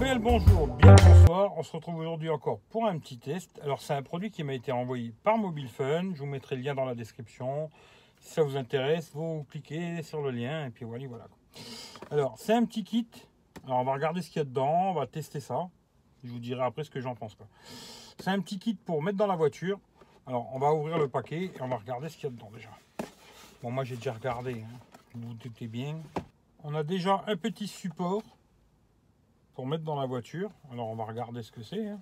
Bonjour, bien bonsoir. On se retrouve aujourd'hui encore pour un petit test. Alors c'est un produit qui m'a été envoyé par Mobile Fun. Je vous mettrai le lien dans la description. Si ça vous intéresse, vous cliquez sur le lien et puis voilà, voilà. Alors c'est un petit kit. Alors on va regarder ce qu'il y a dedans, on va tester ça. Je vous dirai après ce que j'en pense. C'est un petit kit pour mettre dans la voiture. Alors on va ouvrir le paquet et on va regarder ce qu'il y a dedans déjà. Bon moi j'ai déjà regardé, hein. vous vous doutez bien. On a déjà un petit support mettre dans la voiture. Alors on va regarder ce que c'est. Hein.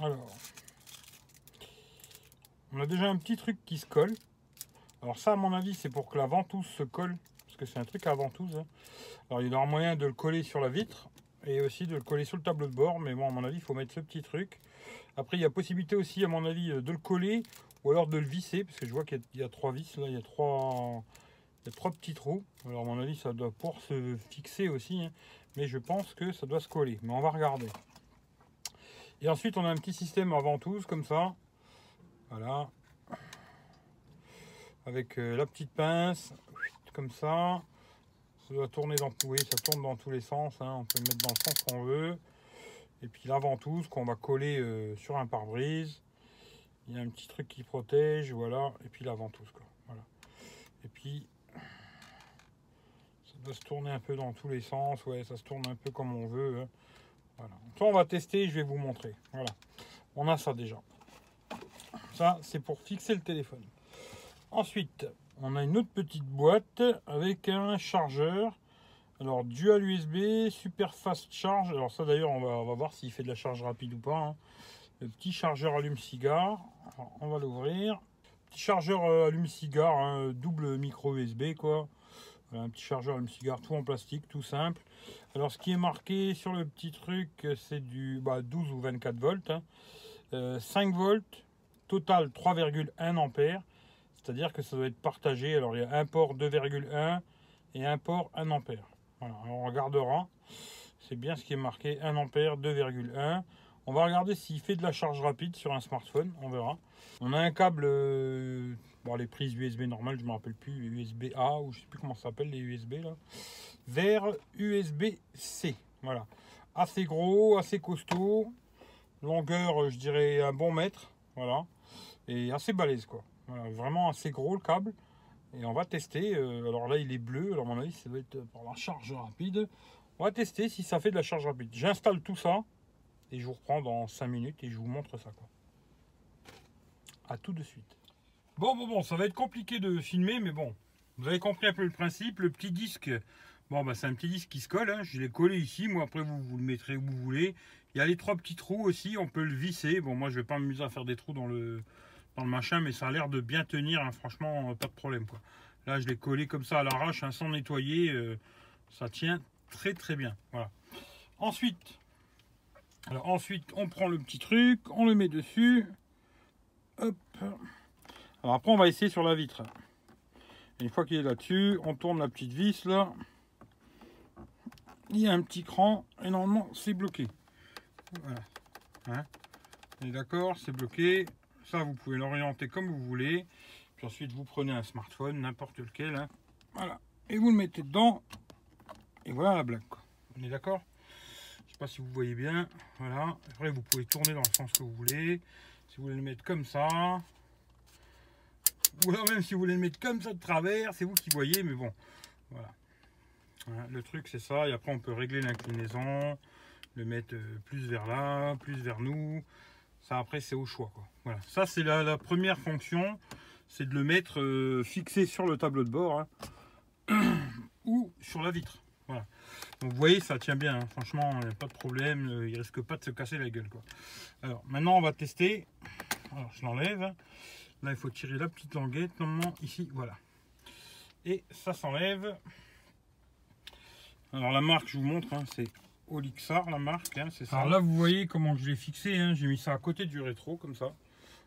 Alors, on a déjà un petit truc qui se colle. Alors ça, à mon avis, c'est pour que la ventouse se colle, parce que c'est un truc à ventouse. Hein. Alors il y aura moyen de le coller sur la vitre et aussi de le coller sur le tableau de bord. Mais bon, à mon avis, il faut mettre ce petit truc. Après, il y a possibilité aussi, à mon avis, de le coller ou alors de le visser, parce que je vois qu'il y, a trois vis là, il y a trois trois petits trous. Alors à mon avis ça doit pouvoir se fixer aussi. Hein. Mais je pense que ça doit se coller. Mais on va regarder. Et ensuite on a un petit système à ventouse comme ça. Voilà. Avec euh, la petite pince. Comme ça. Ça doit tourner dans, tourne dans tous les sens. Hein. On peut le mettre dans le sens qu'on veut. Et puis la ventouse qu'on va coller euh, sur un pare-brise. Il y a un petit truc qui protège, voilà. Et puis la ventouse. Voilà. Et puis se tourner un peu dans tous les sens. Ouais, ça se tourne un peu comme on veut. Hein. Voilà. on va tester, je vais vous montrer. Voilà. On a ça déjà. Ça, c'est pour fixer le téléphone. Ensuite, on a une autre petite boîte avec un chargeur. Alors, dual USB, super fast charge. Alors ça, d'ailleurs, on va, on va voir s'il fait de la charge rapide ou pas. Hein. Le petit chargeur allume-cigare. On va l'ouvrir. Petit chargeur euh, allume-cigare, hein, double micro USB, quoi un petit chargeur, une cigare, tout en plastique, tout simple. Alors ce qui est marqué sur le petit truc, c'est du 12 bah, ou 24 volts. 5 hein. euh, volts, total 3,1 ampères. C'est-à-dire que ça doit être partagé. Alors il y a un port 2,1 et un port 1 ampère. Voilà, on regardera. C'est bien ce qui est marqué 1 ampère, 2,1. On va regarder s'il fait de la charge rapide sur un smartphone, on verra. On a un câble, euh, bon, les prises USB normales, je ne me rappelle plus, USB A ou je ne sais plus comment ça s'appelle les USB là, vers USB C. Voilà, assez gros, assez costaud, longueur, je dirais un bon mètre, voilà, et assez balèze quoi. vraiment assez gros le câble. Et on va tester. Euh, alors là, il est bleu. Alors, à mon avis, ça doit être pour la charge rapide. On va tester si ça fait de la charge rapide. J'installe tout ça. Et je vous reprends dans 5 minutes et je vous montre ça. Quoi. A tout de suite. Bon, bon, bon, ça va être compliqué de filmer, mais bon, vous avez compris un peu le principe. Le petit disque, bon, bah, c'est un petit disque qui se colle. Hein. Je l'ai collé ici. Moi, après, vous, le mettrez où vous voulez. Il y a les trois petits trous aussi. On peut le visser. Bon, moi, je vais pas m'amuser à faire des trous dans le, dans le machin, mais ça a l'air de bien tenir. Hein. Franchement, pas de problème. Quoi. Là, je l'ai collé comme ça à l'arrache, hein, sans nettoyer. Euh, ça tient très, très bien. Voilà. Ensuite, ensuite, on prend le petit truc, on le met dessus. Hop. Alors après, on va essayer sur la vitre. une fois qu'il est là-dessus, on tourne la petite vis là. Il y a un petit cran et normalement c'est bloqué. Voilà. Hein? On est d'accord, c'est bloqué. Ça, vous pouvez l'orienter comme vous voulez. Puis ensuite, vous prenez un smartphone, n'importe lequel. Hein. Voilà. Et vous le mettez dedans. Et voilà la blague. On est d'accord? Sais pas si vous voyez bien. Voilà. Après, vous pouvez tourner dans le sens que vous voulez. Si vous voulez le mettre comme ça. Ou alors même si vous voulez le mettre comme ça de travers, c'est vous qui voyez, mais bon. Voilà. le truc, c'est ça. Et après, on peut régler l'inclinaison. Le mettre euh, plus vers là, plus vers nous. Ça, après, c'est au choix. Quoi. Voilà. Ça, c'est la, première fonction. C'est de le mettre euh, fixé sur le tableau de bord. Hein. ou sur la vitre. Voilà. Donc vous voyez, ça tient bien. Hein. Franchement, il n'y a pas de problème. Euh, il risque pas de se casser la gueule. Quoi. Alors maintenant, on va tester. Alors je l'enlève. Là, il faut tirer la petite languette. Normalement, ici, voilà. Et ça s'enlève. Alors la marque, je vous montre, hein, c'est Olixar, la marque. Hein, c'est ça. Alors là, vous voyez comment je l'ai fixé. J'ai mis ça à côté du rétro, comme ça.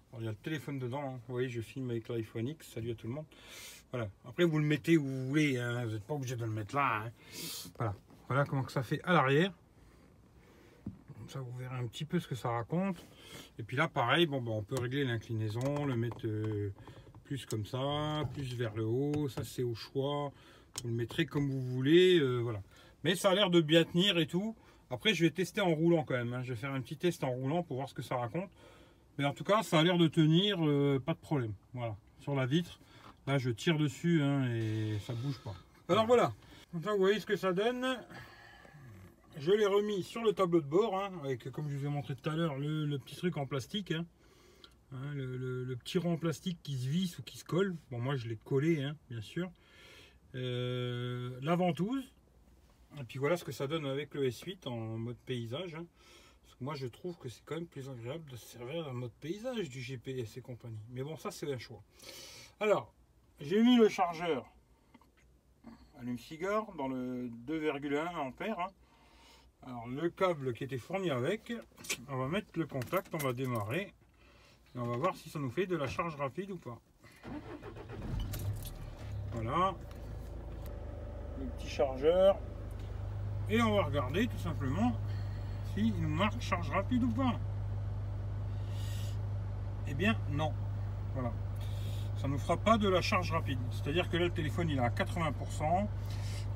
Alors, il y a le téléphone dedans. Vous voyez, je filme avec l'iPhone X. Salut à tout le monde. Voilà. Après, vous le mettez où vous voulez. Vous n'êtes pas obligé de le mettre là. Voilà. Voilà comment que ça fait à l'arrière. Ça, vous verrez un petit peu ce que ça raconte. Et puis là, pareil, bon, ben, on peut régler l'inclinaison, le mettre euh, plus comme ça, plus vers le haut. Ça, c'est au choix. Vous le mettrez comme vous voulez. Euh, voilà. Mais ça a l'air de bien tenir et tout. Après, je vais tester en roulant quand même. hein. Je vais faire un petit test en roulant pour voir ce que ça raconte. Mais en tout cas, ça a l'air de tenir, euh, pas de problème. Voilà, sur la vitre. Là, je tire dessus hein, et ça bouge pas. Alors voilà. Comme ça, vous voyez ce que ça donne. Je l'ai remis sur le tableau de bord, hein, avec, comme je vous ai montré tout à l'heure, le, petit truc en plastique. hein. Hein, le, petit rond en plastique qui se visse ou qui se colle. Bon, moi, je l'ai collé, bien sûr. Euh, la ventouse. Et puis voilà ce que ça donne avec le S8 en mode paysage. Parce que moi, je trouve que c'est quand même plus agréable de se servir en mode paysage du GPS et compagnie. Mais bon, ça, c'est un choix. Alors, j'ai mis le chargeur allume-cigare dans le 2,1 ampères. Alors, le câble qui était fourni avec, on va mettre le contact, on va démarrer. Et on va voir si ça nous fait de la charge rapide ou pas. Voilà. Le petit chargeur. Et on va regarder tout simplement s'il nous marque charge rapide ou pas. Eh bien non. Voilà. Ça ne nous fera pas de la charge rapide. C'est-à-dire que là le téléphone il est à 80%.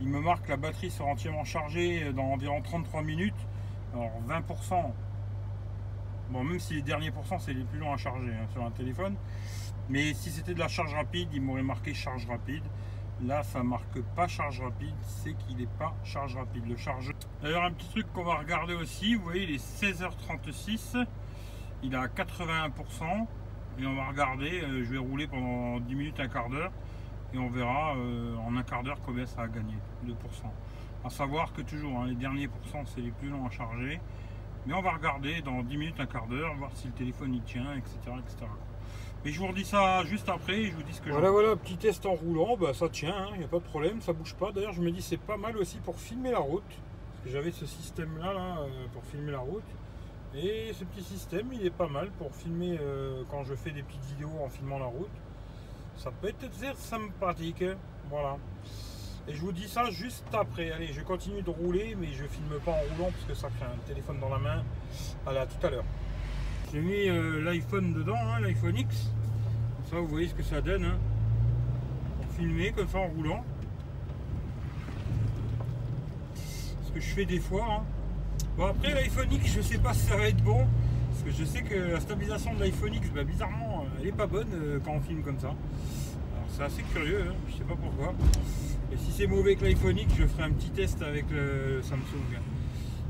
Il me marque que la batterie sera entièrement chargée dans environ 33 minutes. Alors 20%. Bon même si les derniers pourcents c'est les plus longs à charger hein, sur un téléphone. Mais si c'était de la charge rapide, il m'aurait marqué charge rapide. Là, ça marque pas charge rapide, c'est qu'il n'est pas charge rapide. Le chargeur. D'ailleurs, un petit truc qu'on va regarder aussi, vous voyez, il est 16h36, il est à 81%, et on va regarder, euh, je vais rouler pendant 10 minutes, un quart d'heure, et on verra euh, en un quart d'heure combien ça a gagné, 2%. À savoir que toujours, hein, les derniers pourcents, c'est les plus longs à charger, mais on va regarder dans 10 minutes, un quart d'heure, voir si le téléphone y tient, etc. etc. Et je vous redis ça juste après, je vous dis ce que Voilà, voilà, petit test en roulant, bah, ça tient, il n'y a pas de problème, ça bouge pas. D'ailleurs, je me dis c'est pas mal aussi pour filmer la route, parce que j'avais ce système-là là, euh, pour filmer la route. Et ce petit système, il est pas mal pour filmer euh, quand je fais des petites vidéos en filmant la route. Ça peut être sympathique, voilà. Et je vous dis ça juste après. Allez, je continue de rouler, mais je filme pas en roulant parce que ça fait un téléphone dans la main. Allez, tout à l'heure. J'ai mis euh, l'iPhone dedans, hein, l'iPhone X. Comme ça, vous voyez ce que ça donne. hein. Pour filmer comme ça en roulant. Ce que je fais des fois. hein. Bon, après, l'iPhone X, je sais pas si ça va être bon. Parce que je sais que la stabilisation de l'iPhone X, bah, bizarrement, elle est pas bonne euh, quand on filme comme ça. Alors, c'est assez curieux, hein, je sais pas pourquoi. Et si c'est mauvais que l'iPhone X, je ferai un petit test avec le Samsung.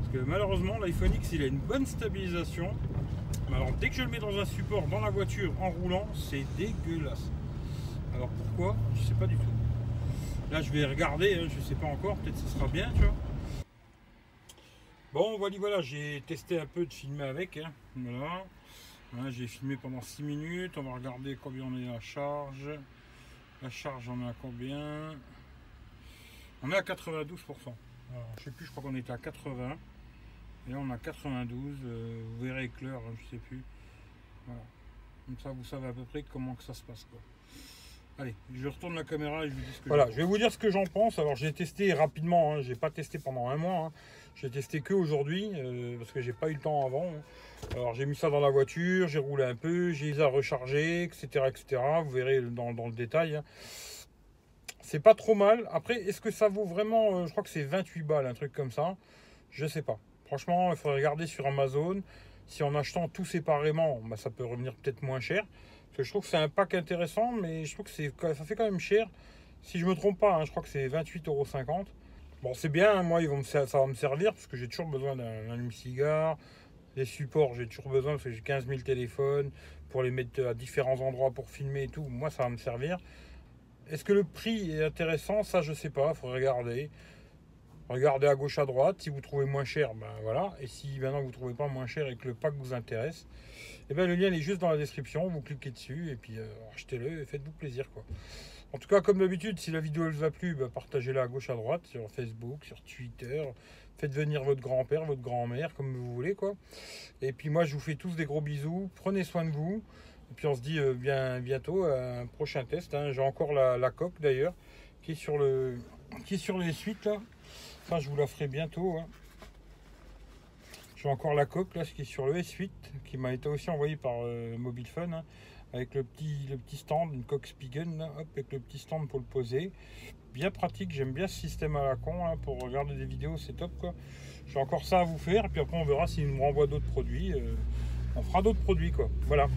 Parce que malheureusement, l'iPhone X, il a une bonne stabilisation. Mais alors dès que je le mets dans un support dans la voiture en roulant, c'est dégueulasse. Alors pourquoi? Je sais pas du tout. Là je vais regarder, hein, je sais pas encore, peut-être ça sera bien, tu vois. Bon voilà, voilà, j'ai testé un peu de filmer avec. hein, Voilà. J'ai filmé pendant 6 minutes. On va regarder combien on est à la charge. La charge on est à combien? On est à 92%. Alors, je sais plus, je crois qu'on était à 80. Et là, on a 92, euh, vous verrez avec l'heure, hein, je sais plus. Comme ça, vous savez à peu près comment que ça se passe. Quoi. Allez, je retourne la caméra et je vous dis ce que Voilà, je vais vous dire ce que j'en pense. Alors, j'ai testé rapidement, hein, j'ai pas testé pendant un mois. hein. J'ai testé que aujourd'hui, euh, parce que j'ai pas eu le temps avant. hein. Alors, j'ai mis ça dans la voiture, j'ai roulé un peu, j'ai les à recharger, etc., etc. Vous verrez dans, dans le détail. hein. C'est pas trop mal. Après, est-ce que ça vaut vraiment, euh, je crois que c'est 28 balles, un truc comme ça. Je sais pas. Franchement, il faudrait regarder sur Amazon. Si en achetant tout séparément, bah, ça peut revenir peut-être moins cher. Parce que je trouve que c'est un pack intéressant, mais je trouve que ça fait quand même cher. Si je me trompe pas, hein, je crois que c'est 28,50€. Bon, c'est bien, hein, moi, ils ça va me servir parce que j'ai toujours besoin d'un allume-cigare. Les supports, j'ai toujours besoin parce que j'ai 15 000 téléphones pour les mettre à différents endroits pour filmer et tout. Moi, ça va me servir. Est-ce que le prix est intéressant? Ça, je sais pas, il faudrait regarder. Regardez à gauche, à droite. Si vous trouvez moins cher, ben voilà. Et si maintenant vous trouvez pas moins cher et que le pack vous intéresse, eh ben le lien est juste dans la description. Vous cliquez dessus et puis euh, achetez-le et faites-vous plaisir quoi. En tout cas, comme d'habitude, si la vidéo elle vous a plu, ben, partagez-la à gauche, à droite, sur Facebook, sur Twitter. Faites venir votre grand-père, votre grand-mère, comme vous voulez quoi. Et puis moi, je vous fais tous des gros bisous. Prenez soin de vous. Et puis on se dit euh, bien bientôt un prochain test. hein. J'ai encore la, la coque d'ailleurs qui est sur le qui est sur les suites là. Ça, je vous la ferai bientôt. hein. J'ai encore la coque là, ce qui est sur le S8, qui m'a été aussi envoyé par euh, Mobile Fun. hein. avec le petit, le petit stand, une coque Spigen, avec le petit stand pour le poser. Bien pratique, j'aime bien ce système à la con, hein, pour regarder des vidéos, c'est top quoi. J'ai encore ça à vous faire, et puis après on verra s'il nous renvoie d'autres produits. Euh, on fera d'autres produits quoi. Voilà.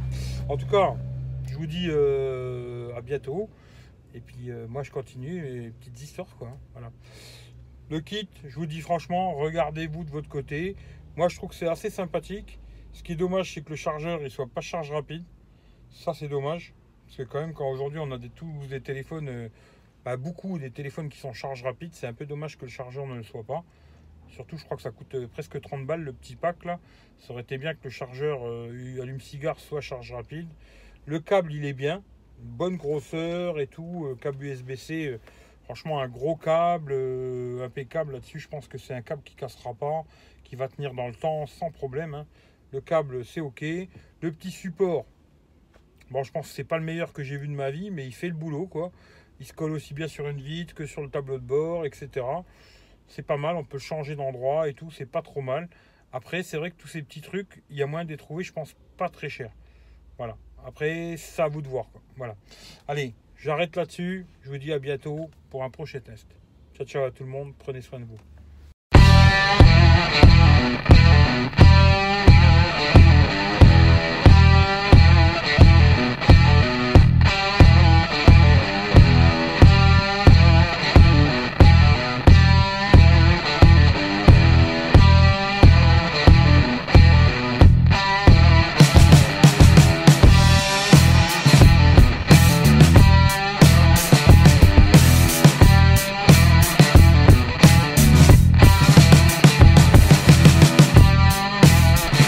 En tout cas, je vous dis euh, à bientôt. Et puis moi je continue les petites histoires quoi. Voilà. Le kit, je vous dis franchement, regardez-vous de votre côté. Moi je trouve que c'est assez sympathique. Ce qui est dommage, c'est que le chargeur il soit pas charge rapide. Ça, c'est dommage. Parce que quand même, quand aujourd'hui on a tous des téléphones, euh, bah, beaucoup des téléphones qui sont charge rapide, c'est un peu dommage que le chargeur ne le soit pas. Surtout, je crois que ça coûte euh, presque 30 balles le petit pack là. Ça aurait été bien que le chargeur euh, allume-cigare soit charge rapide. Le câble, il est bien. Bonne grosseur et tout. câble USB-C, franchement, un gros câble, impeccable là-dessus. Je pense que c'est un câble qui cassera pas, qui va tenir dans le temps sans problème. Hein. Le câble, c'est OK. Le petit support, Bon, je pense que c'est pas le meilleur que j'ai vu de ma vie, mais il fait le boulot, quoi. Il se colle aussi bien sur une vitre que sur le tableau de bord, etc. C'est pas mal, on peut changer d'endroit et tout, c'est pas trop mal. Après, c'est vrai que tous ces petits trucs, il y a moyen de les trouver, je pense, pas très cher. Voilà. Après, c'est à vous de voir. Voilà. Allez, j'arrête là-dessus. Je vous dis à bientôt pour un prochain test. Ciao, ciao à tout le monde. Prenez soin de vous.